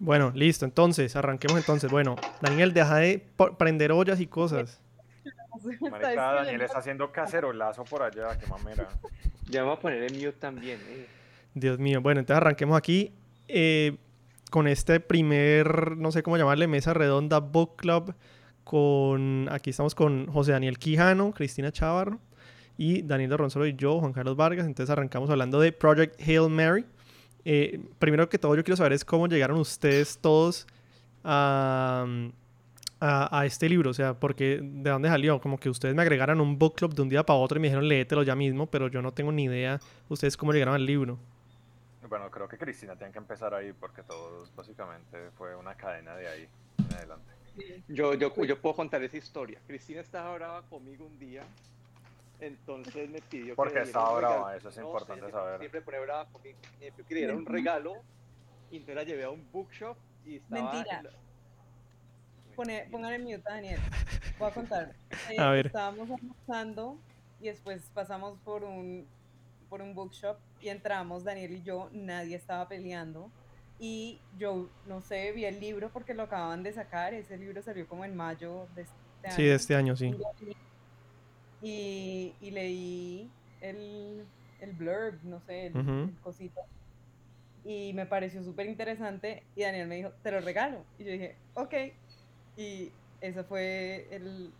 Bueno, listo. Entonces, arranquemos entonces. Bueno, Daniel, deja de prender ollas y cosas. Marica, Daniel está haciendo cacerolazo por allá, qué mamera. Ya vamos a poner el mute también. Eh. Dios mío. Bueno, entonces arranquemos aquí eh, con este primer, no sé cómo llamarle, mesa redonda Book Club. Con, aquí estamos con José Daniel Quijano, Cristina Chavarro y Daniel Ronsolo y yo, Juan Carlos Vargas. Entonces arrancamos hablando de Project Hail Mary. Eh, primero que todo, yo quiero saber es cómo llegaron ustedes todos a, a, este libro, o sea, porque de dónde salió, como que ustedes me agregaron un book club de un día para otro y me dijeron léetelo ya mismo, pero yo no tengo ni idea ustedes cómo llegaron al libro. Bueno, creo que Cristina tiene que empezar ahí porque todo básicamente fue una cadena de ahí en adelante. Yo, yo, yo puedo contar esa historia. Cristina estaba brava conmigo un día entonces me pidió Porque que estaba brava, eso es importante saber. Siempre pone brava conmigo. Me pidió que le diera un regalo y entonces la llevé a un bookshop y estaba... Mentira. Pone, póngale mute a Daniel. Voy a contar. Eh, a ver. Estábamos almorzando y después pasamos por un, por un bookshop y entramos, Daniel y yo, nadie estaba peleando. Y yo, no sé, vi el libro porque lo acababan de sacar. Ese libro salió como en mayo de este año. Sí, de este año, sí y, leí el, el, blurb, no sé, el, cosito. Y me pareció súper interesante y Daniel me dijo, te lo regalo. Y yo dije, ok. Y ese fue el,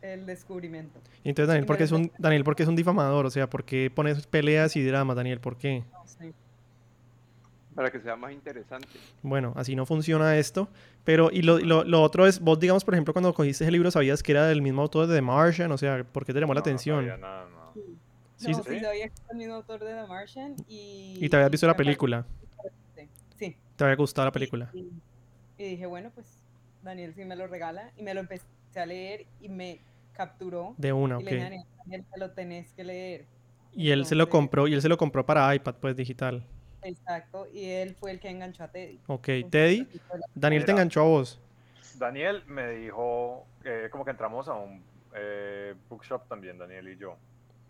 el descubrimiento. Y entonces, Daniel, ¿por qué es un, Daniel, ¿por qué es un difamador? O sea, ¿por qué pones peleas y drama, Daniel? ¿Por qué? No sé para que sea más interesante. Bueno, así no funciona esto. Pero, y lo, lo, lo, otro es, vos, digamos, por ejemplo, cuando cogiste el libro, ¿sabías que era del mismo autor de The Martian? O sea, ¿por qué te llamó la atención? No, nada, no. Sí, no, sí, sabía que era el mismo autor de The Martian y... ¿Y te habías visto la película? Sí. ¿Te había gustado la película? Y, dije, bueno, pues Daniel sí me lo regala y me lo empecé a leer y me capturó. De una, y ok. Le dije, Daniel, te lo tenés que leer. Y él se lo compró, y él se lo compró para iPad, pues, digital. Exacto, y él fue el que enganchó a Teddy. Ok, Teddy, Daniel te enganchó a vos. Daniel me dijo, eh, como que entramos a un eh, bookshop también, Daniel y yo,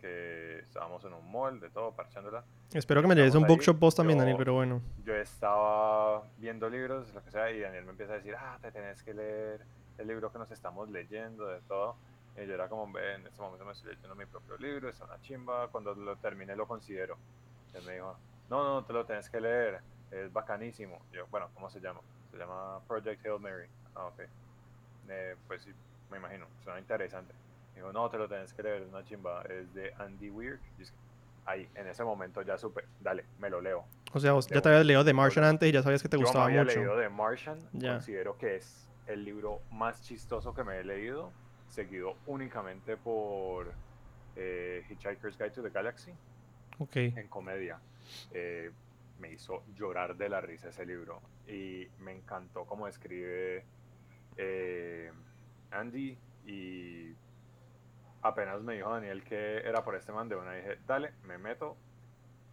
que estábamos en un mall de todo, parchándola. Espero que me lleves un bookshop vos también, Daniel, pero bueno. Yo estaba viendo libros, lo que sea, y Daniel me empieza a decir, ah, te tenés que leer el libro que nos estamos leyendo, de todo. Y yo era como, en este momento me estoy leyendo mi propio libro, es una chimba, cuando lo termine lo considero. Él me dijo, no, no, te lo tienes que leer, es bacanísimo. Yo, bueno, ¿cómo se llama? Se llama Project Hail Mary. Ah, ok. Eh, pues sí, me imagino, suena interesante. Dijo, no, te lo tienes que leer, es una chimba, es de Andy Weir. Ahí, en ese momento ya supe, dale, me lo leo. O sea, ya te habías leído The Martian antes y ya sabías que te gustaba yo me había leído The Martian, considero que es el libro más chistoso que me he leído, seguido únicamente por eh, Hitchhiker's Guide to the Galaxy. Ok. En comedia. Eh, me hizo llorar de la risa ese libro. Y me encantó cómo escribe eh, Andy. Y apenas me dijo Daniel que era por este man de una dije dale me meto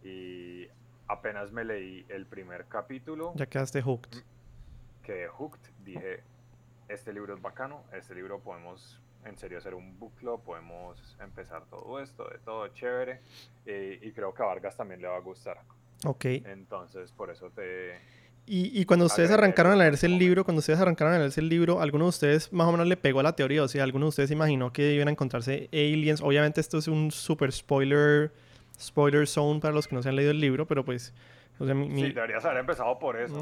y apenas me leí el primer capítulo. Ya quedaste hooked. Que hooked. Dije este libro es bacano este libro podemos en serio hacer un book club, podemos empezar todo esto, de todo chévere, eh, y creo que a Vargas también le va a gustar. Ok. Entonces, por eso te... Y, y cuando ustedes arrancaron a leerse el libro, cuando ustedes arrancaron a leerse el libro, ¿alguno de ustedes más o menos le pegó a la teoría? O sea, ¿alguno de ustedes imaginó que iban a encontrarse aliens? Obviamente esto es un super spoiler, spoiler zone para los que no se han leído el libro, pero pues Sí, deberías haber empezado por eso.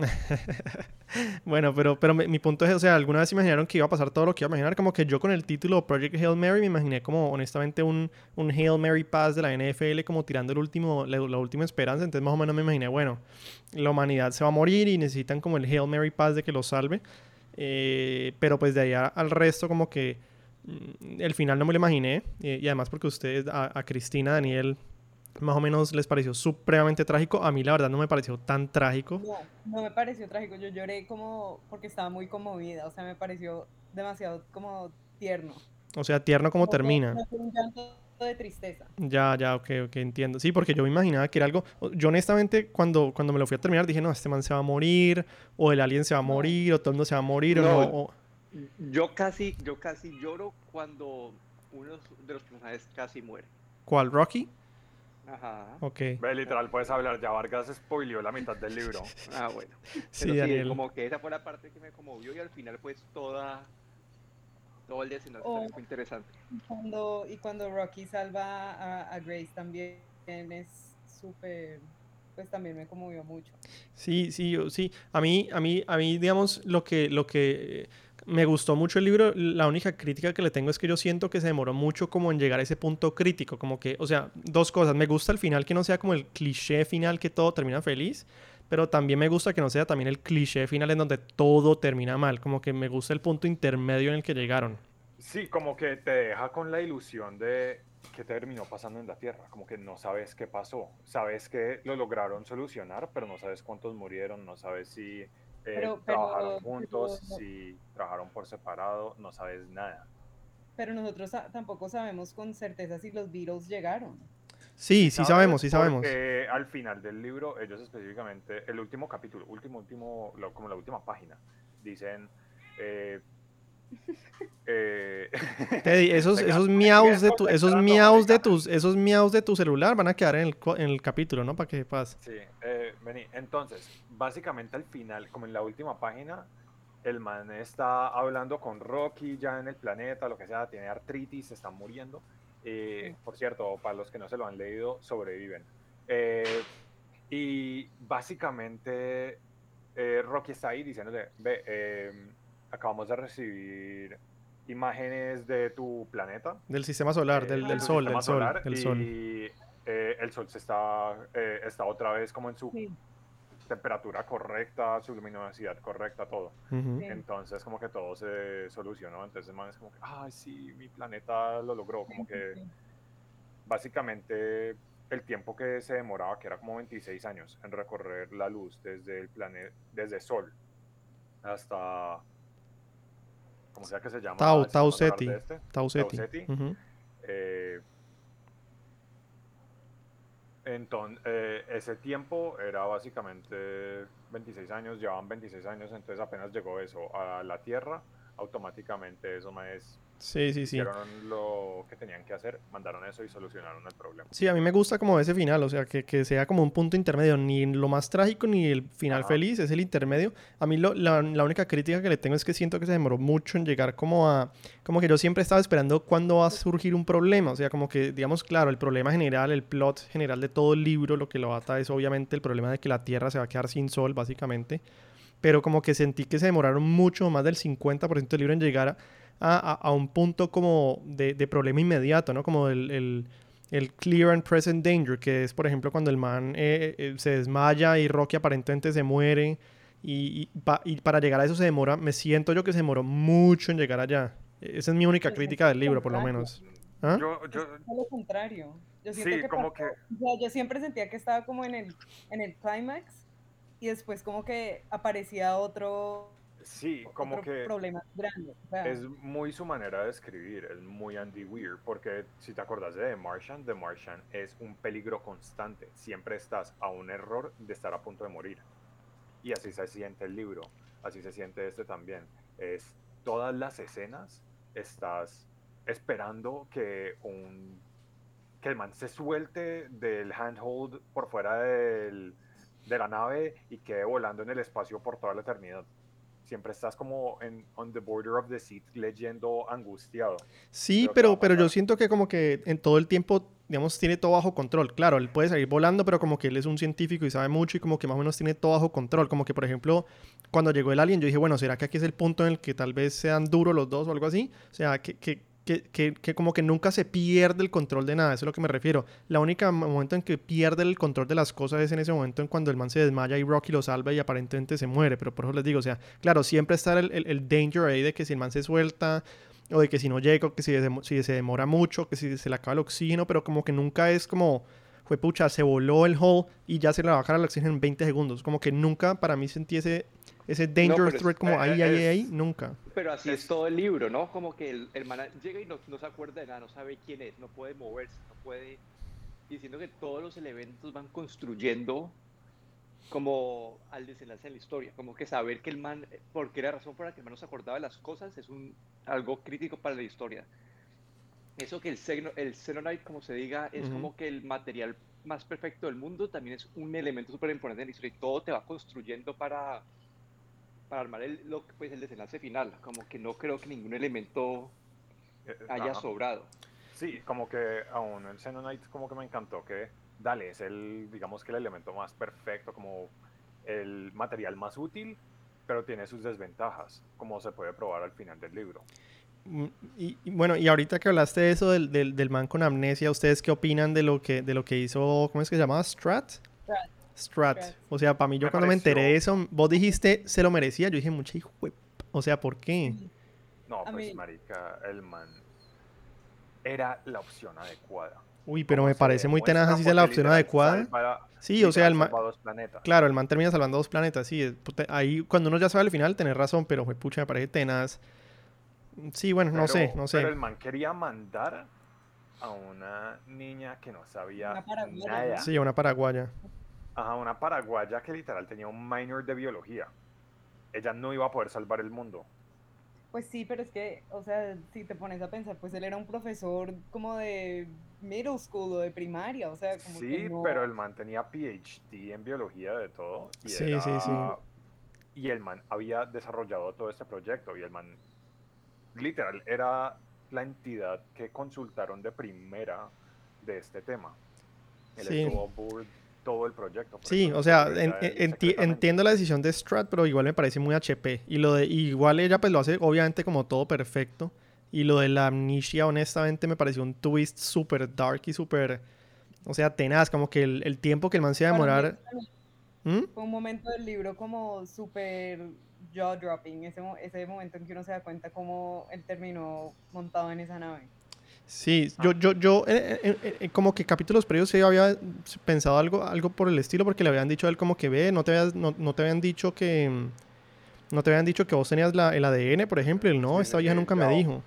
bueno, pero, pero mi, punto es, o sea, ¿alguna vez imaginaron que iba a pasar todo lo que iba a imaginar? Como que yo con el título Project Hail Mary me imaginé como honestamente un, un Hail Mary Pass de la NFL como tirando el último, la, última esperanza. Entonces más o menos me imaginé, bueno, la humanidad se va a morir y necesitan como el Hail Mary Pass de que lo salve. Eh, pero pues de ahí al resto como que mm, el final no me lo imaginé. Eh, y además porque ustedes, a, a Cristina, Daniel, más o menos les pareció supremamente trágico. A mí la verdad no me pareció tan trágico. No, no me pareció trágico. Yo lloré como porque estaba muy conmovida. O sea, me pareció demasiado como tierno. O sea, tierno como, termina. un llanto de tristeza. Ya, ya, ok, ok, entiendo. Sí, porque yo me imaginaba que era algo... Yo honestamente cuando, cuando me lo fui a terminar dije, no, este man se va a morir, o el alien se va a morir, o todo el mundo se va a morir, o no... Yo casi, yo casi lloro cuando uno de los personajes casi muere. ¿Cuál? ¿Rocky? Ajá. Ok. Ve, literal, puedes hablar. Ya Vargas spoileó la mitad del libro. Ah, bueno. Sí, Pero Daniel. como que esa fue la parte que me conmovió y al final pues toda todo el desenlace Oh. fue interesante. Y cuando, y cuando Rocky salva a, a Grace también es súper, pues también me conmovió mucho. Sí, sí, yo, sí. A mí, a mí, a mí, digamos, lo que, lo que eh, me gustó mucho el libro, la única crítica que le tengo es que yo siento que se demoró mucho como en llegar a ese punto crítico, como que, o sea, dos cosas. Me gusta el final que no sea como el cliché final que todo termina feliz, pero también me gusta que no sea también el cliché final en donde todo termina mal, como que me gusta el punto intermedio en el que llegaron. Sí, como que te deja con la ilusión de qué terminó pasando en la Tierra. Como que no sabes qué pasó. Sabes que lo lograron solucionar, pero no sabes cuántos murieron, no sabes si eh, Pero- pero- trabajaron juntos, pero- si trabajaron por separado, no sabes nada. Pero nosotros tampoco sabemos con certeza si los Beatles llegaron. Sí, sí sabemos, sí sabemos. Porque al final del libro, ellos específicamente, el último capítulo, último, último, lo- como la última página, dicen... eh, eh, Teddy, esos, esos miaus de tu, esos miaus de tus, esos miaus de tu celular van a quedar en el, cu- en el capítulo, ¿no? Para que sepas. Sí, eh, vení. Entonces, básicamente al final, como en la última página, el man está hablando con Rocky ya en el planeta, lo que sea, tiene artritis, se está muriendo. Eh. Por cierto, para los que no se lo han leído, sobreviven. Eh, y básicamente eh, Rocky está ahí diciéndole, ve, eh, acabamos de recibir imágenes de tu planeta. Del sistema solar, eh, del, sol, del sol, solar, del sol. Y eh, el sol se está, eh, está otra vez como en su Sí. temperatura correcta, su luminosidad correcta, todo. Sí. Entonces como que todo se solucionó. Entonces man es como que, ay, sí, mi planeta lo logró. Como que Sí. básicamente el tiempo que se demoraba, que era como 26 años, en recorrer la luz desde el planeta, desde Sol hasta, como sea que se llama. Tau, Tau sistema solar Ceti. de este, Tau Ceti. Ceti. Ujú. eh, entonces, ese tiempo era básicamente 26 años, llevaban 26 años, entonces apenas llegó eso a la Tierra, automáticamente eso más Sí, sí, sí. hicieron lo que tenían que hacer, mandaron eso y solucionaron el problema. Sí, a mí me gusta como ese final, o sea, que, que sea como un punto intermedio, ni lo más trágico ni el final Ajá. feliz, es el intermedio. A mí lo- la, la única crítica que le tengo es que siento que se demoró mucho en llegar como a, como que yo siempre estaba esperando cuándo va a surgir un problema, o sea, como que, digamos, claro, el problema general, el plot general de todo el libro, lo que lo ata es obviamente el problema de que la Tierra se va a quedar sin sol, básicamente, pero como que sentí que se demoraron mucho, más del 50% del libro en llegar a, a- a un punto como de, de problema inmediato, ¿no? Como el, el- el clear and present danger, que es, por ejemplo, cuando el man eh, eh, se desmaya y Rocky aparentemente se muere. Y, y pa- y para llegar a eso se demora, me siento yo que se demoró mucho en llegar allá. Esa es mi única Pues, crítica del libro, por lo menos. ¿Ah? Yo, Es yo, todo lo contrario. Yo siento sí, que como pasó- que, o sea, yo siempre sentía que estaba como en el, en el clímax y después como que aparecía otro, sí, como otro que problema grande. es muy su manera de escribir, es muy Andy Weir, porque si te acordás de The Martian, The Martian es un peligro constante, siempre estás a un error de estar a punto de morir. Y así se siente el libro, así se siente este también. Es todas las escenas estás esperando que un que el man se suelte del handhold por fuera del- de la nave y quede volando en el espacio por toda la eternidad. Siempre estás como en on the border of the seat leyendo angustiado. Sí, pero, pero yo siento que como que en todo el tiempo, digamos, tiene todo bajo control. Claro, él puede salir volando, pero como que él es un científico y sabe mucho y como que más o menos tiene todo bajo control. Como que, por ejemplo, cuando llegó el alien, yo dije, bueno, ¿será que aquí es el punto en el que tal vez sean duros los dos o algo así? O sea, que, que, que, que, que como que nunca se pierde el control de nada, eso es lo que me refiero. La única mo- momento en que pierde el control de las cosas es en ese momento en cuando el man se desmaya y Rocky lo salva y aparentemente se muere. Pero por eso les digo, o sea, claro, siempre está el, el, el danger ahí de que si el man se suelta o de que si no llega, o que si, si se demora mucho, que si se le acaba el oxígeno, pero como que nunca es como, fue pucha, se voló el hull y ya se le va a bajar el oxígeno en 20 segundos. Como que nunca para mí sentí ese, ese danger es- threat como ahí, ahí, es- ahí, nunca. Pero así Es- todo el libro, ¿no? Como que el, el man llega y no, no se acuerda de nada, no sabe quién es, no puede moverse, no puede... Diciendo que todos los elementos van construyendo como al desenlace de la historia, como que saber que el man, porque la razón por la que el man no se acordaba de las cosas es un, algo crítico para la historia. Eso que el, xeno- el Xenonite, como se diga, es Ujú. como que el material más perfecto del mundo también es un elemento súper importante en la historia y todo te va construyendo para, para armar el, lo, pues, el desenlace final. Como que no creo que ningún elemento Eh, haya ajá. sobrado. Sí, como que aún el Xenonite como que me encantó que, dale, es el, digamos que el elemento más perfecto, como el material más útil, pero tiene sus desventajas, como se puede probar al final del libro. Mm, Y, y bueno, y ahorita que hablaste de eso del, del, del man con amnesia, ¿ustedes qué opinan de lo que, de lo que hizo, ¿cómo es que se llamaba? Strat? Strat. Strat. Strat. O sea, para mí yo Me cuando me enteré de eso, vos dijiste, se lo merecía, yo dije, mucha hijo de p-". O sea, ¿por qué? No, A pues mí- marica, el man era la opción adecuada. Uy, pero me parece muy tenaz si sea la opción adecuada. Sí, o sea, el man, salva dos planetas. claro, el man termina salvando dos planetas, sí. Ahí, cuando uno ya sabe el final, tenés razón, pero fue pucha, me parece tenaz. Sí, bueno, no sé, Pero- no Pero sé. el man quería mandar a una niña que no sabía Una nada. Sí, una paraguaya. Ajá, una paraguaya que literal tenía un minor de biología. Ella no iba a poder salvar el mundo. Pues sí, pero es que, o sea, si te pones a pensar, pues él era un profesor como de middle school o de primaria, o sea, como Sí, que no... pero el man tenía PhD en biología de todo. Y Sí, era- sí, sí. Y el man había desarrollado todo este proyecto. Y el man, literal, era la entidad que consultaron de primera de este tema. Él Sí. estuvo por todo el proyecto. Sí, o sea, en- entiendo la decisión de Strat, pero igual me parece muy HP. Y lo de, igual ella pues lo hace obviamente como todo perfecto. Y lo de la amnesia, honestamente, me pareció un twist súper dark y súper, o sea, tenaz. Como que el, el tiempo que el man se iba a demorar... también ¿Mm? Fue un momento del libro como súper jaw-dropping, ese momento en que uno se da cuenta cómo él terminó montado en esa nave. Sí, Ah. yo, yo, yo, eh, eh, eh, eh, como que capítulos previos sí había pensado algo, algo por el estilo, porque le habían dicho a él como que ve, no te, habías- no, no te habían dicho que, no te habían dicho que vos tenías la, el ADN, por ejemplo, y él no, Sí, esta vieja nunca me dijo.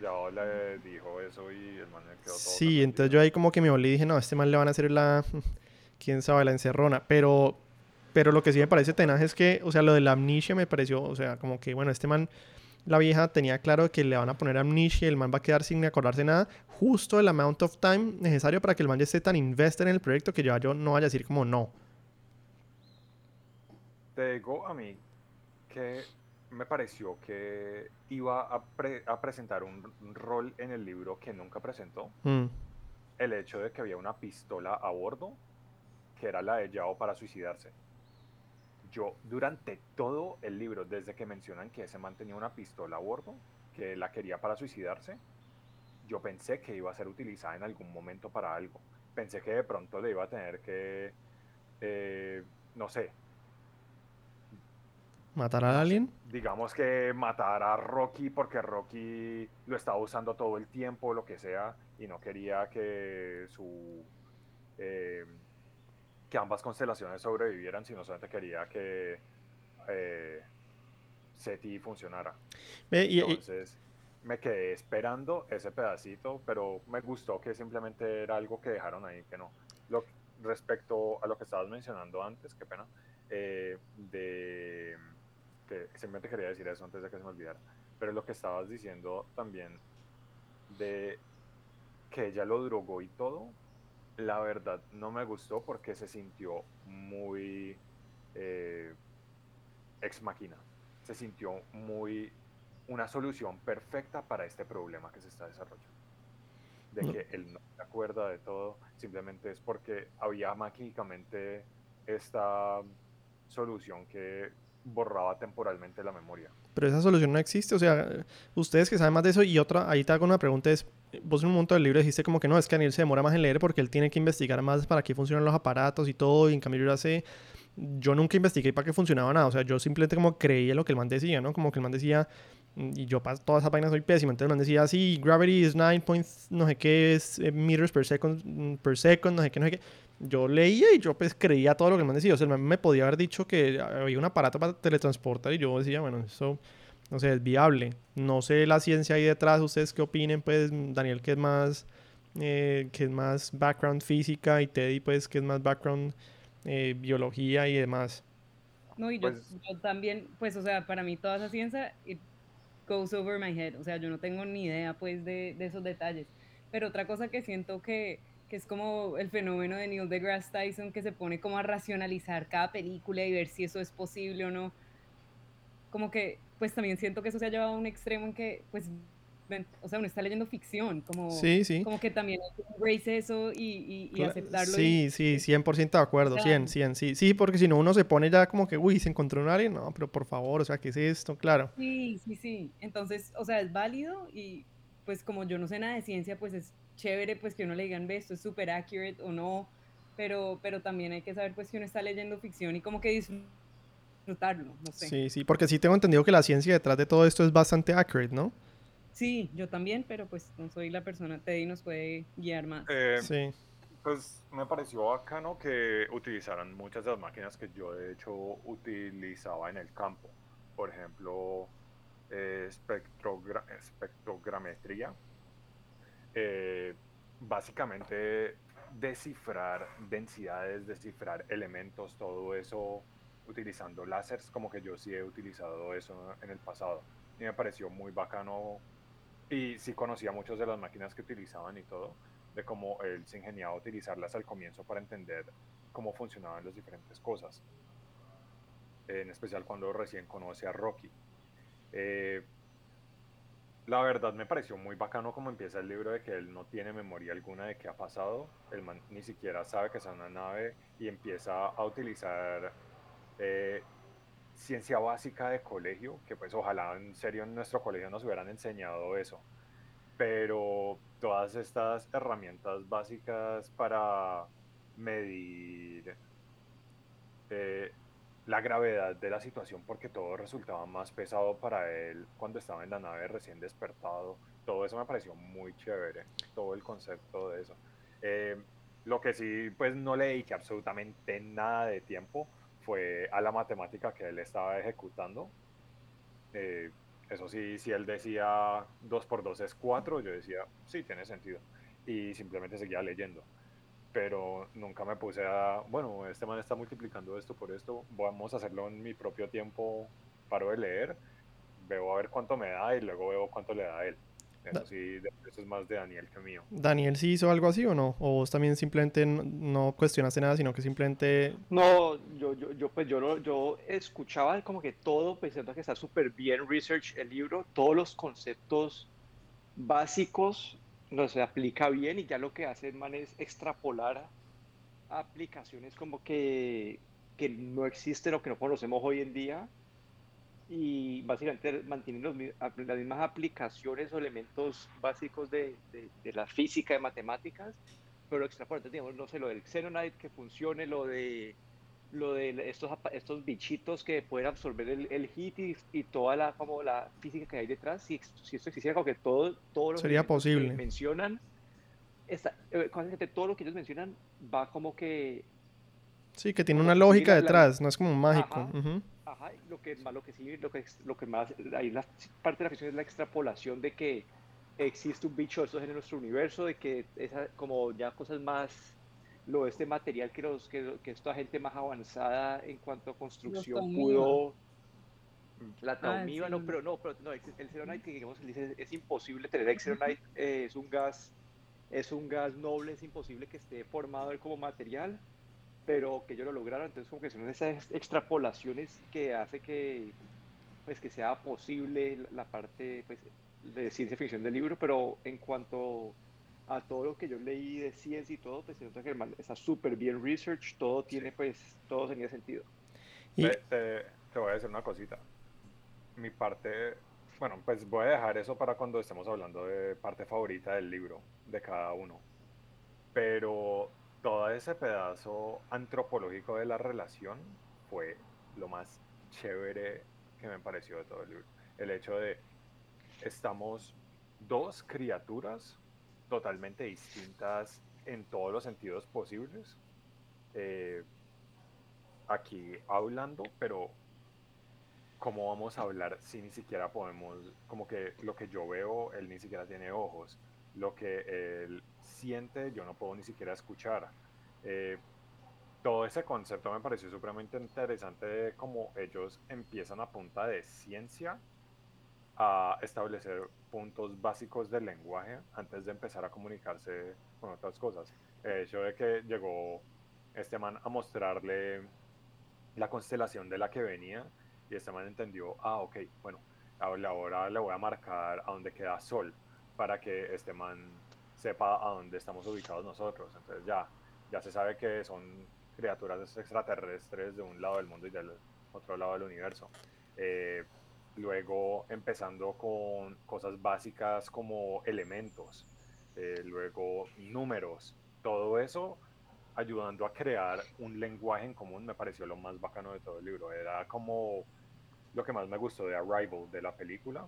Ya le dijo eso y el man le quedó todo Sí, entonces yo ahí como que me volví y dije, no, a este man le van a hacer la, quién sabe, la encerrona, pero, pero lo que sí me parece tenaz es que, o sea, lo de la amnesia me pareció, o sea, como que, bueno, este man, la vieja tenía claro que le van a poner amnesia, el man va a quedar sin acordarse nada, justo el amount of time necesario para que el man ya esté tan invested en el proyecto que ya yo no vaya a decir como no. Te digo a mí que me pareció que iba a, pre- a presentar un, un rol en el libro que nunca presentó. Mm, El hecho de que había una pistola a bordo que era la de Yao para suicidarse. Yo durante todo el libro, desde que mencionan que ese man tenía una pistola a bordo, que la quería para suicidarse, yo pensé que iba a ser utilizada en algún momento para algo. Pensé que de pronto le iba a tener que, eh, no sé, ¿Matar al alien? digamos que matar a Rocky porque Rocky lo estaba usando todo el tiempo, lo que sea, y no quería que su eh, que ambas constelaciones sobrevivieran, sino solamente quería que eh, SETI funcionara. Entonces me quedé esperando ese pedacito, pero me gustó que simplemente era algo que dejaron ahí, que no. Lo, respecto a lo que estabas mencionando antes, qué pena, eh, de que simplemente quería decir eso antes de que se me olvidara, pero lo que estabas diciendo también de que ella lo drogó y todo, la verdad no me gustó porque se sintió muy eh, ex máquina. Se sintió muy una solución perfecta para este problema que se está desarrollando. De No. que él no se acuerda de todo, simplemente es porque había mágicamente esta solución que borraba temporalmente la memoria. Pero esa solución no existe, o sea, ustedes que saben más de eso y otra, ahí te hago una pregunta, es, vos en un momento del libro dijiste como que no, es que Daniel se demora más en leer porque él tiene que investigar más para qué funcionan los aparatos y todo, y en cambio yo sé, yo nunca investigué para qué funcionaba nada, o sea, yo simplemente como creía lo que el man decía, ¿no? Como que el man decía, y yo para todas esas vainas soy pésimo, entonces el man decía, sí, gravity is 9 point no sé qué, es eh, meters per second, mm, per second, no sé qué, no sé qué. Yo leía y yo pues creía todo lo que el man decía, o sea, el man me podía haber dicho que había un aparato para teletransportar y yo decía, bueno, eso no sé, es viable. No sé la ciencia ahí detrás, ustedes qué opinen, pues Daniel que es más, eh, que es más background física y Teddy pues que es más background eh, biología y demás. No, y yo, Pues- yo también, pues, o sea, para mí toda esa ciencia, it goes over my head. O sea, yo no tengo ni idea, pues, de, de esos detalles. Pero otra cosa que siento que, que es como el fenómeno de Neil deGrasse Tyson que se pone como a racionalizar cada película y ver si eso es posible o no. Como que, pues también siento que eso se ha llevado a un extremo en que, pues, o sea, uno está leyendo ficción, como, sí, sí. como que también hay que embrace eso y, y, aceptarlo. Sí, sí, 100% de acuerdo, 100, 100, sí. Sí, porque si no uno se pone ya como que, uy, se encontró un alien, no, pero por favor, o sea, ¿qué es esto? Claro. Sí, sí, sí. Entonces, o sea, es válido y pues como yo no sé nada de ciencia, pues es chévere pues que uno le digan, ve, esto es súper accurate o no, pero, pero también hay que saber pues que uno está leyendo ficción y como que disfrutarlo, no sé. Sí, sí, porque sí tengo entendido que la ciencia detrás de todo esto es bastante accurate, ¿no? Sí, yo también, pero pues no soy la persona, Teddy nos puede guiar más. Eh, sí. Pues me pareció bacano que utilizaran muchas de las máquinas que yo de hecho utilizaba en el campo. Por ejemplo, eh, espectrogrametría. Eh, básicamente descifrar densidades, descifrar elementos, todo eso utilizando láseres, como que yo sí he utilizado eso en el pasado. Y me pareció muy bacano y sí conocía muchas de las máquinas que utilizaban y todo, de cómo él se ingeniaba a utilizarlas al comienzo para entender cómo funcionaban las diferentes cosas. En especial cuando recién conoce a Rocky. Eh, la verdad me pareció muy bacano como empieza el libro de que él no tiene memoria alguna de qué ha pasado, él ni siquiera sabe que es una nave y empieza a utilizar eh, ciencia básica de colegio, que pues ojalá en serio en nuestro colegio nos hubieran enseñado eso. Pero todas estas herramientas básicas para medir eh, la gravedad de la situación, porque todo resultaba más pesado para él cuando estaba en la nave recién despertado, todo eso me pareció muy chévere, todo el concepto de eso. Eh, lo que sí, pues no le dediqué absolutamente nada de tiempo fue a la matemática que él estaba ejecutando. Eh, eso sí, si él decía 2 por 2 es 4, yo decía, sí, tiene sentido. Y simplemente seguía leyendo. Pero nunca me puse a, bueno, este man está multiplicando esto por esto, vamos a hacerlo en mi propio tiempo, paro de leer, veo a ver cuánto me da y luego veo cuánto le da a él. Eso sí, eso es más de Daniel que mío. ¿Daniel sí hizo algo así o no? ¿O vos también simplemente no, cuestionaste nada, sino que simplemente... No, yo, yo, yo pues yo, yo escuchaba como que todo, pensando que está súper bien research el libro, todos los conceptos básicos los aplica bien y ya lo que hace el man es extrapolar a aplicaciones como que, que no existen o que no conocemos hoy en día y básicamente mantienen los, las mismas aplicaciones o elementos básicos de, de, la física, de matemáticas, pero extrapolar, digamos, no sé, lo del Xenonite que funcione, lo de lo de estos, estos bichitos que pueden absorber el, el heat y, toda la, como la física que hay detrás, si, si esto existiera, como que todo, todo lo Sería posible. que mencionan, está, eh, todo lo que ellos mencionan va como que... Sí, que tiene una lógica detrás, no es como un mágico. Ajá, lo que lo que sí, lo que, lo que más, ahí la parte de la ficción es la extrapolación de que existe un bicho de estos en nuestro universo, de que esa, como ya cosas más, lo este material que, los, que, que esta gente más avanzada en cuanto a construcción pudo, la taumiva, ah, no, pero no, pero no, el xenonite que digamos dice es imposible tener el xenonite, eh, es un gas, es un gas noble, es imposible que esté formado como material pero que ellos lo lograron, entonces como que son esas extrapolaciones que hace que pues que sea posible la parte pues, de ciencia ficción del libro, pero en cuanto a todo lo que yo leí de ciencia y todo, pues que está súper bien research, todo tiene pues, todo tenía sentido. Y... Te, te, voy a decir una cosita. Mi parte, bueno, pues voy a dejar eso para cuando estemos hablando de parte favorita del libro, de cada uno. Pero todo ese pedazo antropológico de la relación fue lo más chévere que me pareció de todo el libro. El hecho de estamos dos criaturas totalmente distintas en todos los sentidos posibles. Eh, aquí hablando, pero ¿cómo vamos a hablar si ni siquiera podemos, como que lo que yo veo, él ni siquiera tiene ojos, lo que él siente, yo no puedo ni siquiera escuchar. Eh, todo ese concepto me pareció supremamente interesante de cómo ellos empiezan a punta de ciencia a establecer puntos básicos del lenguaje antes de empezar a comunicarse con otras cosas. El hecho de que llegó este man a mostrarle la constelación de la que venía y este man entendió, ah, ok, bueno, ahora le voy a marcar a dónde queda Sol para que este man sepa a dónde estamos ubicados nosotros. Entonces ya, ya se sabe que son criaturas extraterrestres de un lado del mundo y del otro lado del universo. Eh, luego empezando con cosas básicas como elementos, eh, luego números, todo eso ayudando a crear un lenguaje en común me pareció lo más bacano de todo el libro. Era como lo que más me gustó de Arrival, de la película.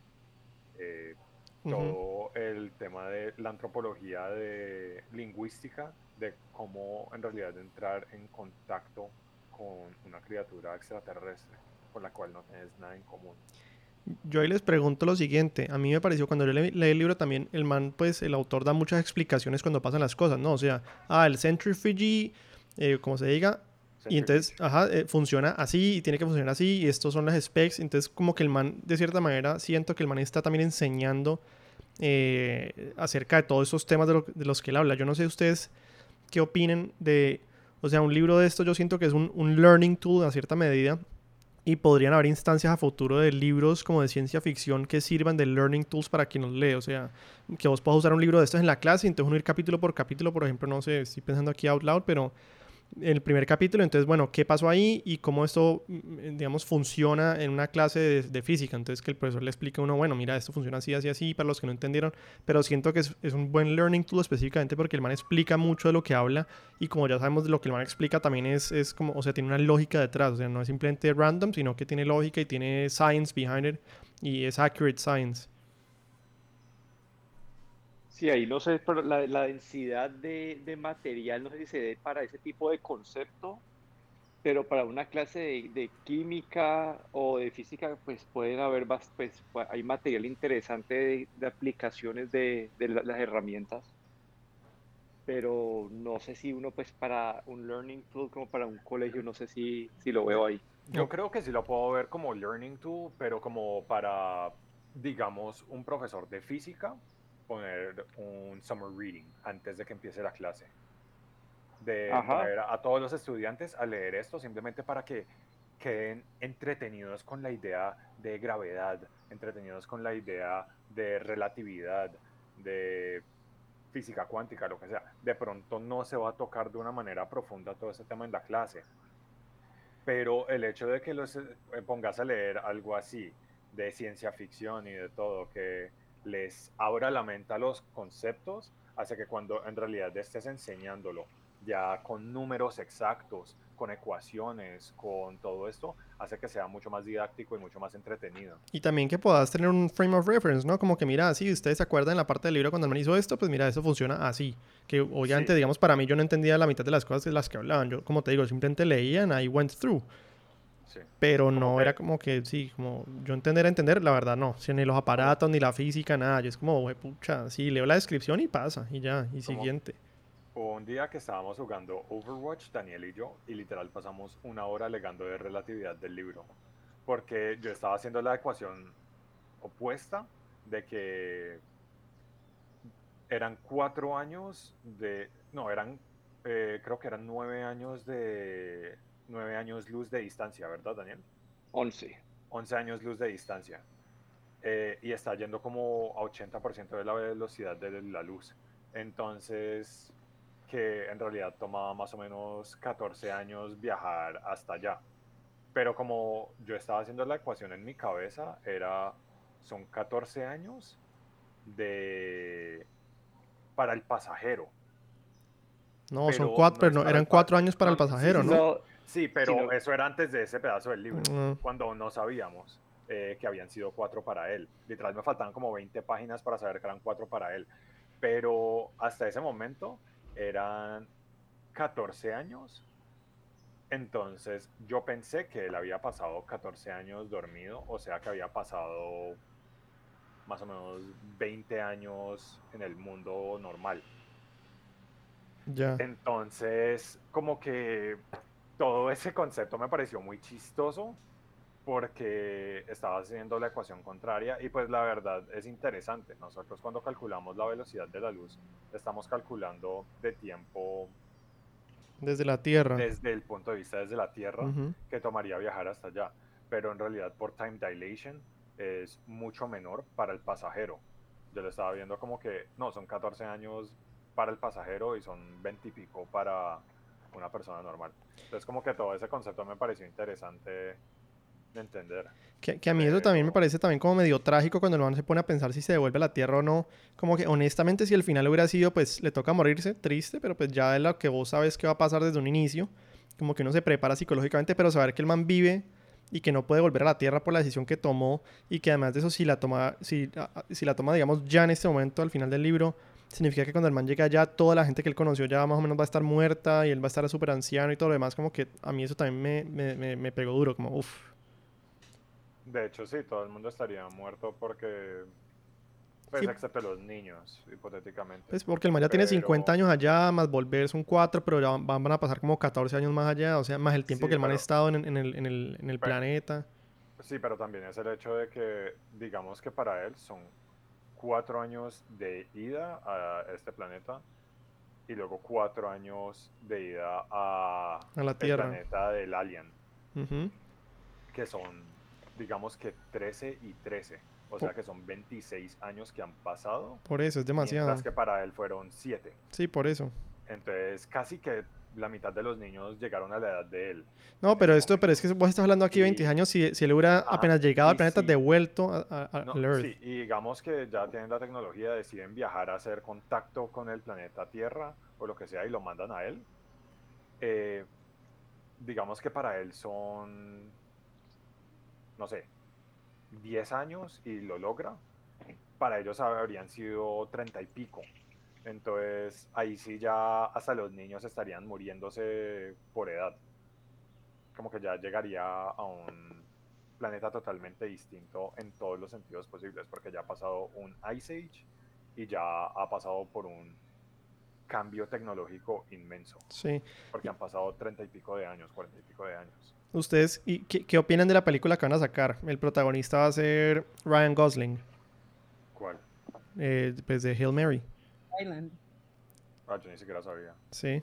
Eh, todo el tema de la antropología de lingüística, de cómo en realidad entrar en contacto con una criatura extraterrestre con la cual no tienes nada en común. Yo ahí les pregunto lo siguiente, a mí me pareció cuando yo leí el libro también, el man, pues el autor da muchas explicaciones cuando pasan las cosas, ¿no? O sea, ah, el centrifuge, eh, como se diga, y entonces, ajá, eh, funciona así y tiene que funcionar así y estos son las specs, entonces como que el man, de cierta manera, siento que el man está también enseñando eh, acerca de todos esos temas de, de, los que él habla. Yo no sé ustedes qué opinen de, o sea, un libro de esto yo siento que es un, un learning tool a cierta medida y podrían haber instancias a futuro de libros como de ciencia ficción que sirvan de learning tools para quien los lee. O sea, que vos puedas usar un libro de estos en la clase y entonces uno ir capítulo por capítulo, por ejemplo, no sé, estoy pensando aquí out loud, pero el primer capítulo, entonces, bueno, ¿qué pasó ahí y cómo esto, mm, digamos, funciona en una clase de, física? Entonces, que el profesor le explique a uno, bueno, mira, esto funciona así, así, así, para los que no entendieron, pero siento que es, es, un buen learning tool específicamente porque el man explica mucho de lo que habla y como ya sabemos, de lo que el man explica también es, es como, o sea, tiene una lógica detrás, o sea, no es simplemente random, sino que tiene lógica y tiene science behind it y es accurate science. Sí, ahí no sé, pero la, la densidad de, de, material no sé si se dé para ese tipo de concepto, pero para una clase de, de química o de física, pues pueden haber, pues, hay material interesante de, aplicaciones de, las herramientas, pero no sé si uno, pues para un learning tool como para un colegio, no sé si, si lo veo ahí. Yo creo que sí lo puedo ver como learning tool, pero como para, digamos, un profesor de física poner un summer reading antes de que empiece la clase. De poner a, todos los estudiantes a leer esto simplemente para que queden entretenidos con la idea de gravedad, entretenidos con la idea de relatividad, de física cuántica, lo que sea. De pronto no se va a tocar de una manera profunda todo ese tema en la clase. Pero el hecho de que los eh, pongas a leer algo así, de ciencia ficción y de todo, que les abra la mente a los conceptos, hace que cuando en realidad estés enseñándolo ya con números exactos, con ecuaciones, con todo esto, hace que sea mucho más didáctico y mucho más entretenido. Y también que puedas tener un frame of reference, ¿no? Como que mira, si ustedes se acuerdan en la parte del libro cuando el man hizo esto, pues mira, eso funciona así. Que obviamente, digamos, para mí yo no entendía la mitad de las cosas de las que hablaban. Yo, como te digo, simplemente leían, I went through. Pero no era como que, sí, como yo entender, entender, la verdad no. Si ni los aparatos, ni la física, nada. Yo es como, pucha, sí, leo la descripción y pasa, y ya, y siguiente. Un día que estábamos jugando Overwatch, Daniel y yo, y literal pasamos una hora alegando de relatividad del libro. Porque yo estaba haciendo la ecuación opuesta de que eran cuatro años de. No, eran. Eh, creo que eran nueve años de nueve años luz de distancia, ¿verdad, Daniel? Once. Once años luz de distancia. Eh, y está yendo como a 80% de la velocidad de la luz. Entonces, que en realidad tomaba más o menos 14 años viajar hasta allá. Pero como yo estaba haciendo la ecuación en mi cabeza, era, son 14 años de, para el pasajero. No, son cuatro, pero no, eran cuatro años para el pasajero, ¿no? Sí, pero eso era antes de ese pedazo del libro, cuando no sabíamos eh, que habían sido cuatro para él. Literal, me faltaban como 20 páginas para saber que eran cuatro para él. Pero hasta ese momento eran 14 años. Entonces yo pensé que él había pasado 14 años dormido, o sea que había pasado más o menos 20 años en el mundo normal. Ya. Entonces, como que todo ese concepto me pareció muy chistoso porque estaba haciendo la ecuación contraria y pues la verdad es interesante. Nosotros cuando calculamos la velocidad de la luz, estamos calculando de tiempo desde la Tierra. Desde el punto de vista desde la Tierra, que tomaría viajar hasta allá. Pero en realidad por time dilation es mucho menor para el pasajero. Yo lo estaba viendo como que, no, son 14 años para el pasajero y son 20 y pico para una persona normal. Entonces como que todo ese concepto me pareció interesante de entender. Que, que a mí eso también me parece también como medio trágico cuando el man se pone a pensar si se devuelve a la Tierra o no. Como que honestamente si el final hubiera sido pues le toca morirse, triste, pero pues ya es lo que vos sabes que va a pasar desde un inicio. Como que uno se prepara psicológicamente, pero saber que el man vive y que no puede volver a la Tierra por la decisión que tomó y que además de eso si la toma, si, si la toma digamos ya en este momento al final del libro significa que cuando el man llega allá, toda la gente que él conoció ya más o menos va a estar muerta y él va a estar súper anciano y todo lo demás, como que a mí eso también me, me, me, me pegó duro, como uff. De hecho, sí, todo el mundo estaría muerto porque... Pues excepto los niños, hipotéticamente. Pues porque el man ya tiene 50 años allá, más volver son 4, pero ya van, a pasar como 14 años más allá, o sea, más el tiempo que el man ha estado en, en, el, en el, en el planeta. Sí, pero también es el hecho de que, digamos que para él son cuatro años de ida a este planeta y luego cuatro años de ida a, la Tierra. el planeta del Alien, que son, digamos que 13 y 13. O sea que son 26 años que han pasado. Por eso, es demasiado. Mientras que para él fueron 7. Sí, por eso. Entonces, casi que la mitad de los niños llegaron a la edad de él. No, pero esto, pero es que vos estás hablando aquí 20 años, si, si él hubiera apenas llegado al planeta, devuelto a, Earth. Sí, y digamos que ya tienen la tecnología, deciden viajar a hacer contacto con el planeta Tierra o lo que sea y lo mandan a él. Eh, digamos que para él son, no sé, 10 años y lo logra. Para ellos habrían sido 30 y pico. Entonces ahí sí ya hasta los niños estarían muriéndose por edad. Como que ya llegaría a un planeta totalmente distinto en todos los sentidos posibles, porque ya ha pasado un Ice Age y ya ha pasado por un cambio tecnológico inmenso. Sí. Porque han pasado treinta y pico de años, cuarenta y pico de años. ¿Ustedes y qué, opinan de la película que van a sacar? El protagonista va a ser Ryan Gosling. ¿Cuál? Eh, pues de Hail Mary. Ah, yo ni siquiera sabía. Sí.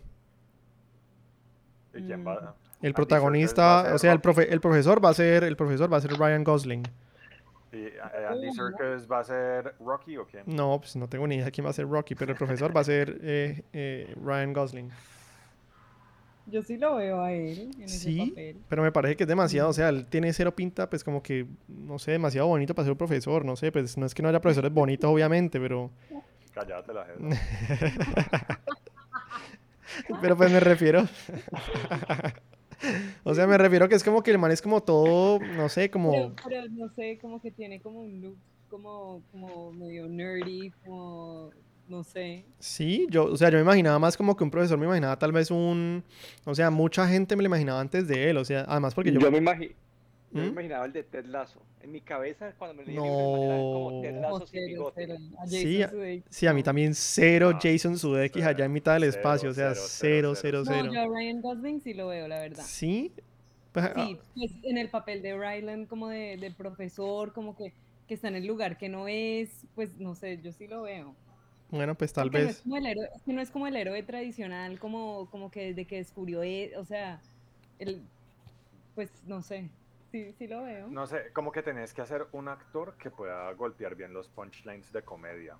¿Y quién va? Mm. El protagonista, o sea, el, profe, el profesor va a ser el profesor va a ser Ryan Gosling. ¿Y eh, Andy Serkis va a ser Rocky o quién? No, pues no tengo ni idea quién va a ser Rocky, pero el profesor va a ser eh, eh, Ryan Gosling. Yo sí lo veo a él en sí, ese papel. pero me parece que es demasiado, o sea, él tiene cero pinta, pues como que, no sé, demasiado bonito para ser un profesor, no sé, pues no es que no haya profesores bonitos, obviamente, pero Cállate la gente. Pero pues me refiero. o sea, me refiero que es como que el man es como todo, no sé, como. Pero, no sé, como que tiene como un look como, como medio nerdy, como. No sé. Sí, yo, o sea, yo me imaginaba más como que un profesor me imaginaba tal vez un. O sea, mucha gente me lo imaginaba antes de él, o sea, además porque yo. Yo me imagino. Yo me ¿Mm? imaginaba el de Ted Lasso. En mi cabeza, cuando me leí no. el como Ted Lasso sin bigote. Sí, a, sí, a mí también cero Jason Sudeikis allá en mitad del espacio. o sea, cero, cero, cero. No, yo a Ryan Gosling sí lo veo, la verdad. ¿Sí? Pues, sí, ah. pues, en el papel de Ryland como de, de, profesor, como que, que está en el lugar que no es, pues no sé, yo sí lo veo. Bueno, pues tal vez. No es, como el héroe, no es como el héroe tradicional, como, como que desde que descubrió, e, o sea, el, pues no sé sí, sí lo veo. No sé, como que tenés que hacer un actor que pueda golpear bien los punchlines de comedia.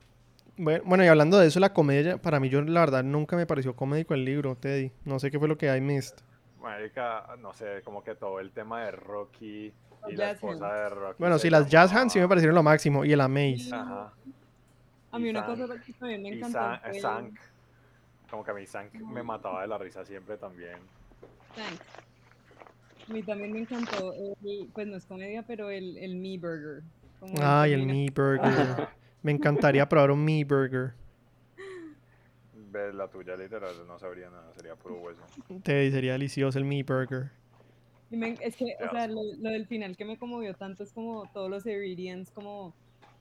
Bueno, y hablando de eso, la comedia, para mí yo la verdad nunca me pareció comédico el libro, Teddy. No sé qué fue lo que hay missed. Marica, no sé, como que todo el tema de Rocky y la esposa de Rocky. Bueno, sí, las Jazz Hands sí me parecieron lo máximo, y el Amaze. Ajá. A mí una cosa que también me encantó. Y Sank, como que a mí Sank me mataba de la risa siempre también. Sank. A mí también me encantó, pues no es comedia, pero el, el Me Burger. Ay, el Me Burger. me encantaría probar un Me Burger. Ves la tuya literal, no sabría nada, sería puro hueso. Te sería delicioso el Me Burger. es que, o sea, lo, del final que me conmovió tanto es como todos los Iridians como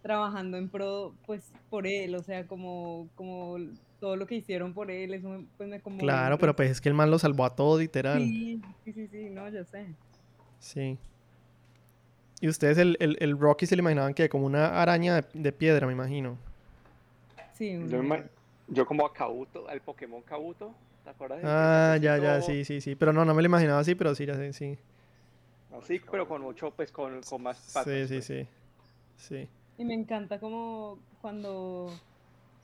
trabajando en pro, pues, por él, o sea, como, como todo lo que hicieron por él, eso pues me como... Claro, pero pues es que el man lo salvó a todo, literal. Sí, sí, sí, sí, no, ya sé. Sí. Y ustedes el, el, el Rocky se le imaginaban que como una araña de, de piedra, me imagino. Sí, Yo, me- como a Kabuto, al Pokémon Kabuto, ¿te acuerdas? de Ah, ya, ya, sí, sí, sí. Pero no, no me lo imaginaba así, pero sí, ya sé, sí. Así, pero con mucho, pues con, con más patas. Sí, sí, pues. sí. Sí. Y me encanta como cuando,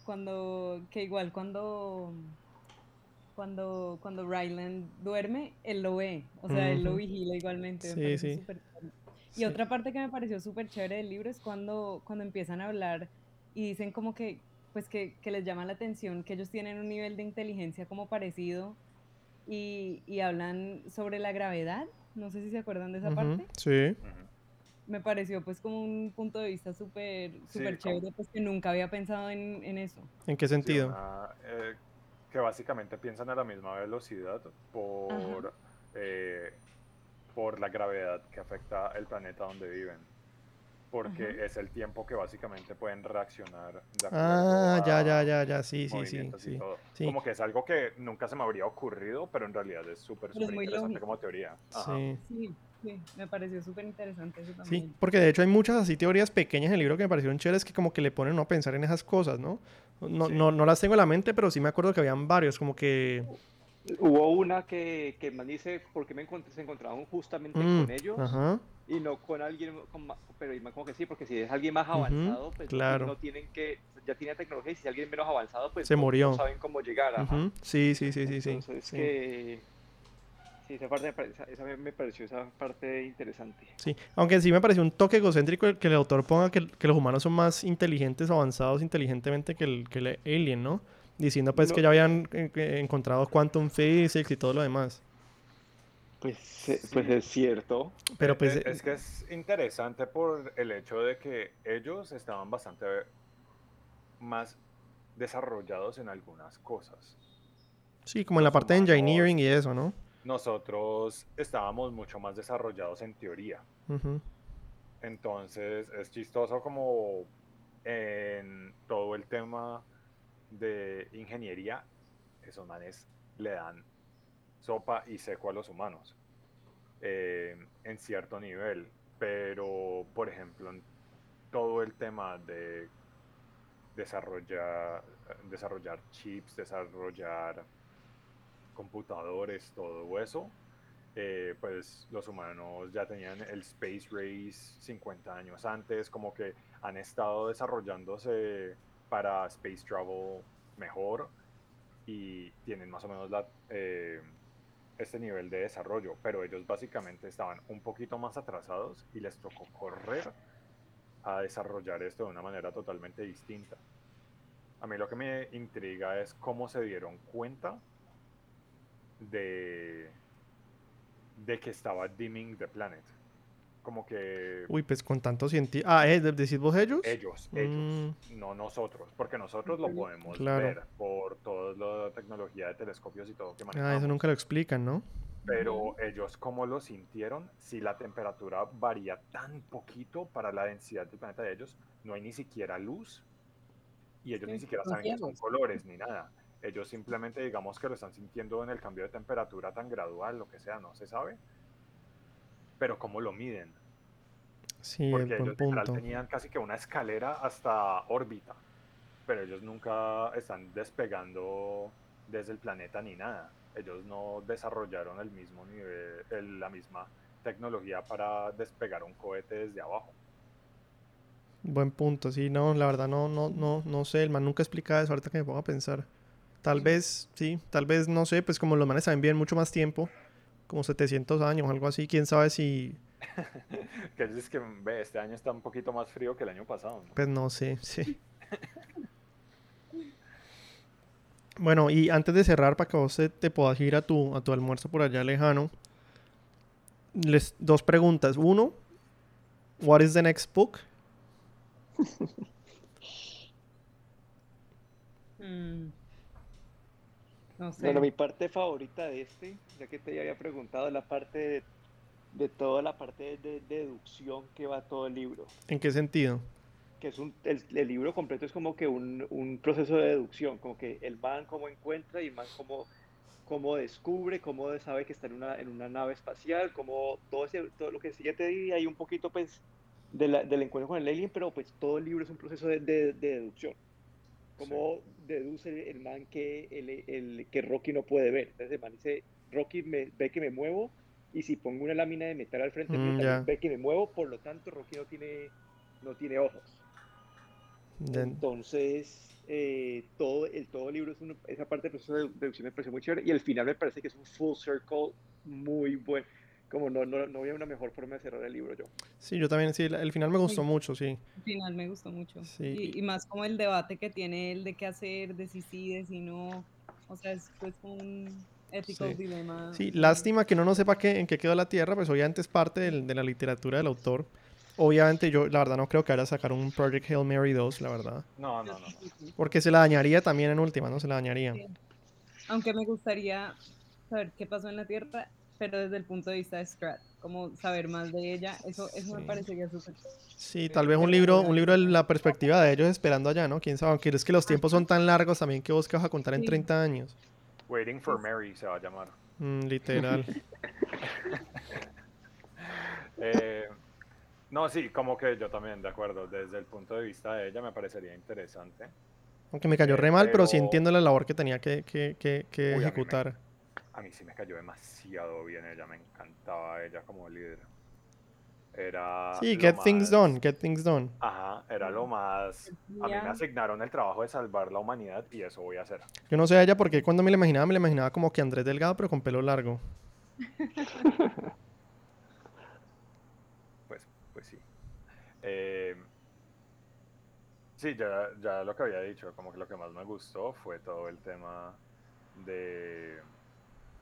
cuando, que igual cuando, cuando, cuando Ryland duerme, él lo ve, o sea, él lo vigila igualmente. me Sí, parece sí. chévere. Y Sí. otra parte que me pareció súper chévere del libro es cuando, cuando empiezan a hablar y dicen como que, pues que, que les llama la atención que ellos tienen un nivel de inteligencia como parecido y, y hablan sobre la gravedad. No sé si se acuerdan de esa Ujú, parte Sí. Me pareció pues como un punto de vista súper súper como- chévere, pues que nunca había pensado en, en eso. ¿En qué Sí, sentido? una, eh, que básicamente piensan a la misma velocidad por, eh, por la gravedad que afecta el planeta donde viven. Porque Ajá. es el tiempo que básicamente pueden reaccionar. de Ah, ya, ya, ya, ya, sí, sí, sí, sí. sí. Como que es algo que nunca se me habría ocurrido, pero en realidad es súper, súper interesante lógico. como teoría. Ajá. Sí. Sí, sí, me pareció súper interesante eso Sí, también. porque de hecho hay muchas así teorías pequeñas en el libro que me parecieron chéveres que como que le ponen a pensar en esas cosas, ¿no? No, Sí. no, no las tengo en la mente, pero sí me acuerdo que habían varios, como que... Hubo una que, que man dice, ¿por qué me encontré, se encontraban justamente mm, con ellos? Ajá, Y no con alguien, con ma- pero como que sí, porque si es alguien más avanzado, pues no- claro. no tienen que, ya tiene tecnología, y si es alguien menos avanzado, pues Se no, no murió. saben cómo llegar. ajá. ujú, Sí, sí, sí, sí, sí. Entonces, sí. que... Sí, esa parte esa, esa me- pareció esa parte interesante. Sí, aunque sí me pareció un toque egocéntrico el que el autor ponga que, que los humanos son más inteligentes avanzados inteligentemente que el, que el alien, ¿no? Diciendo pues No. que ya habían eh, encontrado quantum physics y todo lo demás. Pues, eh, Sí. pues es cierto. Pero pues... eh, eh, es que es interesante por el hecho de que ellos estaban bastante más desarrollados en algunas cosas. Sí, como en la parte de engineering y eso, ¿no? Nosotros estábamos mucho más desarrollados en teoría. Entonces es chistoso como en todo el tema de ingeniería, esos manes le dan sopa y seco a los humanos eh, en cierto nivel. Pero, por ejemplo, en todo el tema de desarrollar, desarrollar chips, desarrollar computadores, todo eso, eh, pues los humanos ya tenían el Space Race 50 años antes, como que han estado desarrollándose para Space Travel mejor y tienen más o menos la, eh, este nivel de desarrollo, pero ellos básicamente estaban un poquito más atrasados y les tocó correr a desarrollar esto de una manera totalmente distinta. A mí lo que me intriga es cómo se dieron cuenta de, de que estaba dimming the planet. Como que Uy, pues con tanto científico... Ah, ¿eh? ¿de- ¿decís vos ellos? ellos, ellos, no nosotros, porque nosotros lo podemos Claro. ver por toda la tecnología de telescopios y todo que Ah, manejamos. eso nunca lo explican, ¿no? Pero ellos, ¿cómo lo sintieron? Si la temperatura varía tan poquito para la densidad del planeta de ellos, no hay ni siquiera luz y ellos ni siquiera saben que son ciegos. colores ni nada. Ellos simplemente, digamos que lo están sintiendo en el cambio de temperatura tan gradual, lo que sea, no se sabe. Pero ¿cómo lo miden? Sí, Porque buen ellos punto. tenían casi que una escalera hasta órbita, pero ellos nunca están despegando desde el planeta ni nada. Ellos no desarrollaron el mismo nivel, el- la misma tecnología para despegar un cohete desde abajo. Buen punto, sí, no, la verdad no, no, no, no sé, el man nunca explica eso ahorita que me pongo a pensar. Tal vez, sí, tal vez, no sé, pues como los manes saben bien mucho más tiempo, como 700 años o algo así, quién sabe si, Que es que ve, este año está un poquito más frío que el año pasado. ¿no? pues no sé, sí. Bueno, y antes de cerrar, para que vos te, te puedas ir a tu, a tu almuerzo por allá lejano, les, dos preguntas. Uno, what is the next book? Mm. No sé. Bueno, mi parte favorita de este, ya que te había preguntado, la parte de, de toda la parte de, deducción que va todo el libro. ¿En qué sentido? Que es un, el, el libro completo es como que un, un proceso de deducción, como que el man cómo encuentra y el man cómo, cómo descubre, cómo sabe que está en una, en una nave espacial, como todo, ese, todo lo que sí ya te di ahí un poquito, pues del encuentro con el alien, pero pues todo el libro es un proceso de, deducción. Como deduce el man que, el, que Rocky no puede ver. Entonces el man dice, Rocky me, ve que me muevo y si pongo una lámina de metal al frente, mm, ve que me muevo, por lo tanto Rocky no tiene, no tiene ojos. Entonces, eh, todo, el, todo el libro, es esa parte del proceso de deducción me parece muy chévere y al final me parece que es un full circle muy bueno. Como no, no, no había una mejor forma de cerrar el libro yo. Sí, yo también, sí, el final me gustó mucho, sí. El final me gustó mucho. Sí. Y, más como el debate que tiene él de qué hacer, de si sí, de si no. O sea, es pues un ético dilema. Sí, lástima que no no sepa qué, en qué quedó la Tierra, pues obviamente es parte de la literatura del autor. Obviamente yo, la verdad, no creo que haya sacar un Project Hail Mary 2, la verdad. No, no, no. Porque se la dañaría también en última, ¿no? Se la dañaría. Aunque me gustaría saber qué pasó en la Tierra, pero desde el punto de vista de Strat, como saber más de ella, eso, eso me parecería súper. Sí, tal vez un libro, un libro de la perspectiva de ellos esperando allá, ¿no? Quién sabe, aunque es que los tiempos son tan largos también que vos que vas a contar en 30 años. Waiting for Mary se va a llamar. Mm, literal. eh, no, sí, como que yo también, de acuerdo. Desde el punto de vista de ella me parecería interesante. Aunque me cayó re mal, pero, sí entiendo la labor que tenía que, que, que, ejecutar. A mí, sí me cayó demasiado bien ella, me encantaba ella como líder. Era sí, Get Things Done, Get Things Done. Ajá, era lo más... A mí me asignaron el trabajo de salvar la humanidad y eso voy a hacer. Yo no sé a ella porque cuando me la imaginaba, me la imaginaba como que Andrés Delgado, pero con pelo largo. Eh, sí, ya, ya lo que había dicho, como que lo que más me gustó fue todo el tema de,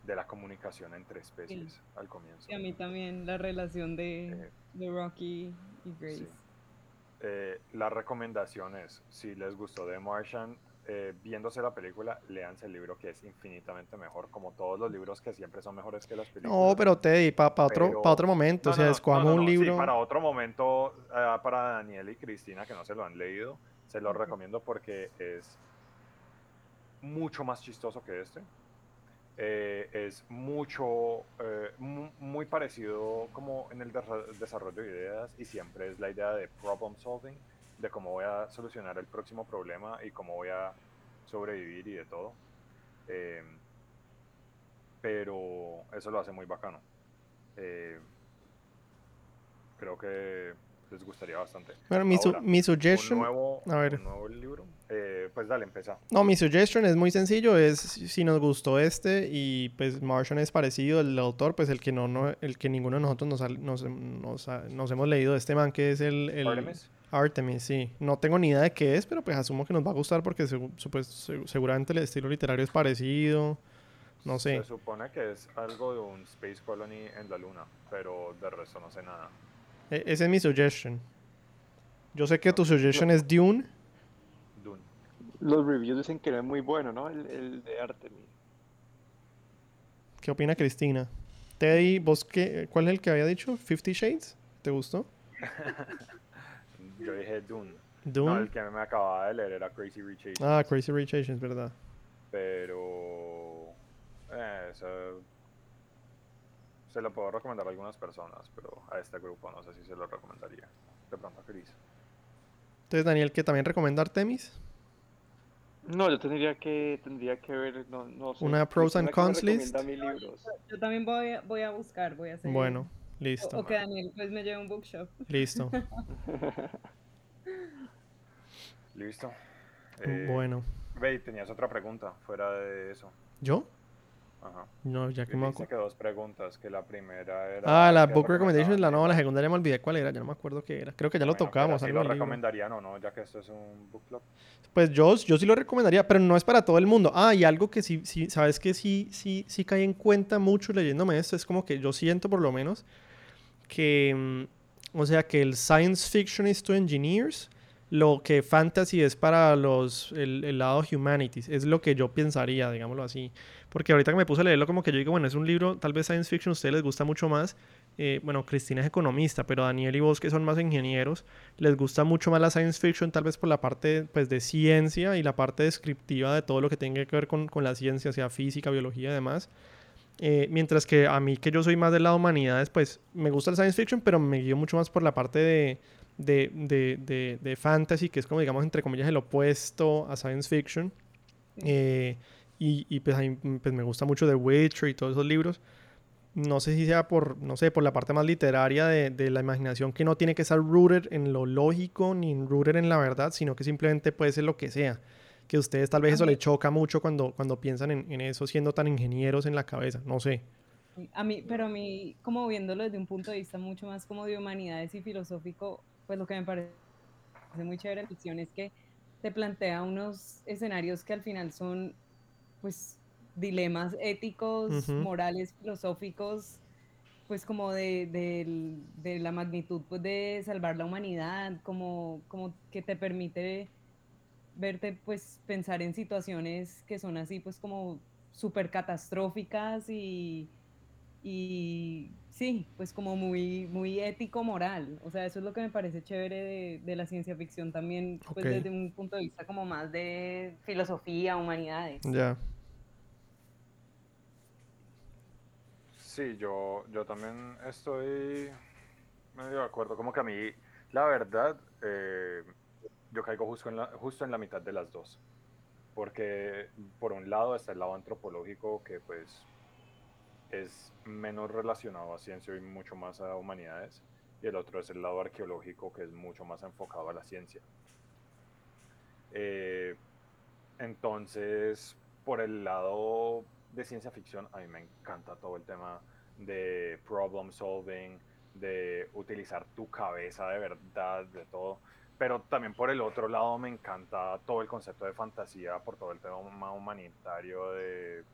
de la comunicación entre especies al comienzo. Y a mí también la relación de, eh, de Rocky y Grace. Eh, la recomendación es, si les gustó The Martian, eh, viéndose la película, leanse el libro que es infinitamente mejor, como todos los libros que siempre son mejores que las películas. No, pero Teddy, para otro, otro momento, o sea, un libro. para otro momento, eh, para Daniel y Cristina, que no se lo han leído, se lo recomiendo porque es mucho más chistoso que este. Eh, es mucho, muy parecido como en el desarrollo de ideas y siempre es la idea de problem solving de cómo voy a solucionar el próximo problema y cómo voy a sobrevivir y de todo. Eh, pero eso lo hace muy bacano. Eh, creo que les gustaría bastante. Bueno, mi, mi suggestion. a ver. nuevo libro. Eh, pues dale, empieza. No, mi suggestion es muy sencillo. Es si nos gustó este y pues Martian es parecido, el autor, pues el que no, no el que ninguno de nosotros nos, nos, nos, hemos leído de este man que es el. el Artemis, sí. No tengo ni idea de qué es, pero pues asumo que nos va a gustar porque pues, seguramente el estilo literario es parecido. No sé. Se supone que es algo de un Space Colony en la Luna, pero de resto no sé nada. E ese es mi suggestion. Yo sé que tu suggestion es Dune. Dune. Los reviews dicen que era muy bueno, ¿no? El, el de Artemis. ¿Qué opina Cristina? Teddy, ¿vos qué, cuál es el que había dicho? ¿Fifty Shades? ¿Te gustó? Yo dije Dune. Dune. No, el que me acababa de leer era Crazy Rich Asians. Ah, Crazy Rich Asians, verdad. Pero. Eh, eso. Se lo puedo recomendar a algunas personas, pero a este grupo no sé si se lo recomendaría. De pronto a Chris. Entonces, Daniel, ¿qué también recomendar Artemis? No, yo tendría que, tendría que ver, no, no sé. Una pros and cons list. Yo también voy, voy a buscar, voy a hacer. Bueno. Listo. O, que Daniel pues me lleve un bookshop. Listo. Listo. Eh, bueno. Ve, tenías otra pregunta fuera de eso. ¿Yo? Ajá. No, ya que me acuerdo. que dos preguntas, que la primera era... Ah, la book recommendation, la no, la segunda ya me olvidé cuál era, ya no me acuerdo qué era. Creo que ya lo tocamos. ¿Sí lo recomendarían o no, ya que esto es un book club? Pues yo, yo sí lo recomendaría, pero no es para todo el mundo. Ah, y algo que sí, sí sabes que sí, sí, sí cae en cuenta mucho leyéndome esto, es como que yo siento por lo menos que, mm, o sea, que el science fiction is to engineers, lo que fantasy es para los, el, el, lado humanities, es lo que yo pensaría, digámoslo así. Porque ahorita que me puse a leerlo, como que yo digo, bueno, es un libro, tal vez science fiction a ustedes les gusta mucho más. Eh, bueno, Cristina es economista, pero Daniel y vos, que son más ingenieros, les gusta mucho más la science fiction, tal vez por la parte pues, de ciencia y la parte descriptiva de todo lo que tenga que ver con, con la ciencia, sea física, biología y demás. Eh, mientras que a mí, que yo soy más del lado humanidades, pues me gusta el science fiction, pero me guío mucho más por la parte de, de, de, de, de, fantasy, que es como, digamos, entre comillas, el opuesto a science fiction. Eh, y, y pues, a mí, pues, me gusta mucho The Witcher y todos esos libros. No sé si sea por, no sé, por la parte más literaria de, de la imaginación, que no tiene que estar rooted en lo lógico ni rooted en la verdad, sino que simplemente puede ser lo que sea. Que a ustedes tal vez eso le choca mucho cuando, cuando piensan en, en eso siendo tan ingenieros en la cabeza, no sé. A mí, pero a mí, como viéndolo desde un punto de vista mucho más como de humanidades y filosófico, pues lo que me parece muy chévere la ficción es que te plantea unos escenarios que al final son, pues, dilemas éticos, morales, filosóficos, pues como de, de, de, la magnitud pues, de salvar la humanidad, como, como que te permite verte, pues, pensar en situaciones que son así, pues, como súper catastróficas y y sí, pues como muy, muy ético moral. O sea, eso es lo que me parece chévere de, la ciencia ficción también, pues desde un punto de vista como más de filosofía, humanidades. Ya. Sí, yo, yo también estoy medio de acuerdo. Como que a mí, la verdad, eh, yo caigo justo en, la, justo en la mitad de las dos. Porque por un lado está el lado antropológico que pues es menos relacionado a ciencia y mucho más a humanidades, y el otro es el lado arqueológico, que es mucho más enfocado a la ciencia. Eh, entonces, por el lado de ciencia ficción, a mí me encanta todo el tema de problem solving, de utilizar tu cabeza de verdad, de todo. Pero también por el otro lado me encanta todo el concepto de fantasía, por todo el tema humanitario de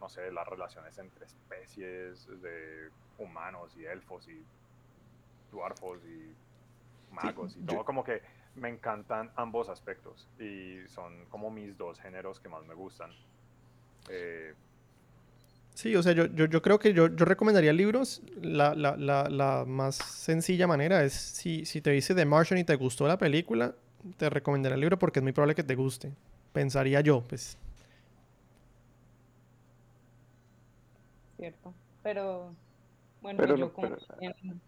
no sé, las relaciones entre especies de humanos y elfos y dwarfos y magos y todo, como que me encantan ambos aspectos y son como mis dos géneros que más me gustan. Eh, sí, o sea, yo, yo, yo creo que yo, yo recomendaría libros. La, la, la, la, más sencilla manera es si, si te dice The Martian y te gustó la película, te recomendaría el libro porque es muy probable que te guste. Pensaría yo, pues cierto. Pero bueno, yo como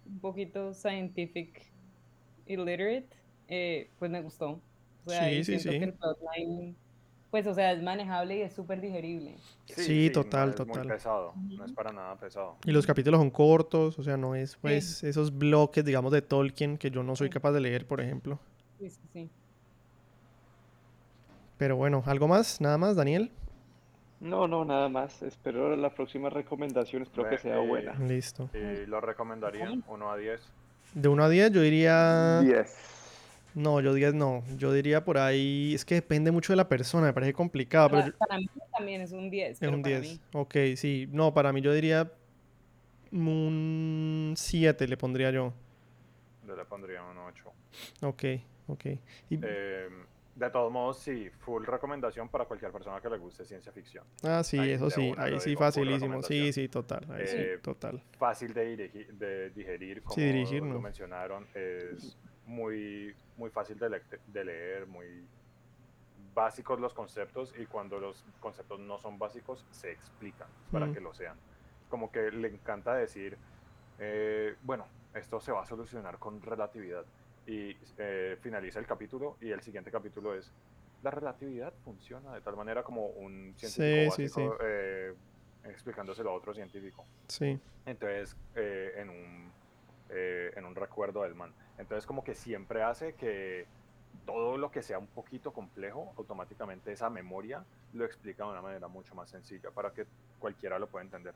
un poquito scientific illiterate, eh, pues me gustó. O sea, sí, sí, sí. Que el plotline, pues, o sea, es manejable y es súper digerible. Sí, total, no total. Muy pesado, no es para nada pesado. Y los capítulos son cortos, o sea, no es, pues, esos bloques, digamos, de Tolkien que yo no soy capaz de leer, por ejemplo. Sí, sí, sí. Pero bueno, ¿algo más? ¿Nada más, Daniel? No, no, nada más. Espero la próxima recomendación, espero que sea buena. Listo. ¿Y lo recomendarían 1 a 10? De 1 a 10 yo diría... 10. No, yo 10 no. Yo diría por ahí... Es que depende mucho de la persona, me parece complicado. Para, pero para mí también es un 10. Es un 10. Ok, sí. No, para mí yo diría un 7 le pondría yo. Yo le pondría un 8. Ok, ok. Y... Eh, de todos modos, sí, full recomendación para cualquier persona que le guste ciencia ficción. Ah, sí, eso sí, ahí sí, facilísimo. Sí, sí, total. Ahí sí, Eh, total. Fácil de, dirigi- de digerir, como Sí, dirigir, lo mencionaron. Es muy, muy fácil de, le- de leer, muy básicos los conceptos y cuando los conceptos no son básicos, se explican para Mm. que lo sean. Como que le encanta decir, eh, bueno, esto se va a solucionar con relatividad. Y eh, finaliza el capítulo y el siguiente capítulo es, la relatividad funciona de tal manera como un científico Sí, sí, básico eh, explicándoselo a otro científico. Sí. Entonces, eh, en, un, eh, en un recuerdo del man. Entonces, como que siempre hace que todo lo que sea un poquito complejo, automáticamente esa memoria lo explica de una manera mucho más sencilla para que cualquiera lo pueda entender.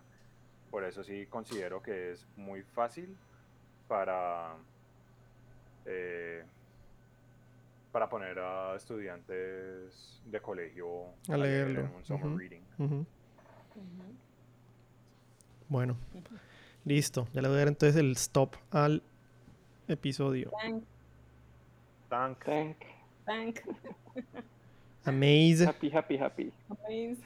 Por eso sí considero que es muy fácil para, eh, para poner a estudiantes de colegio A leer leerlo. en un summer reading. Bueno, listo. Ya le voy a dar entonces el stop al episodio. Thank, Tank. Thank. thank. Amaze. Happy, happy, happy. Amazing.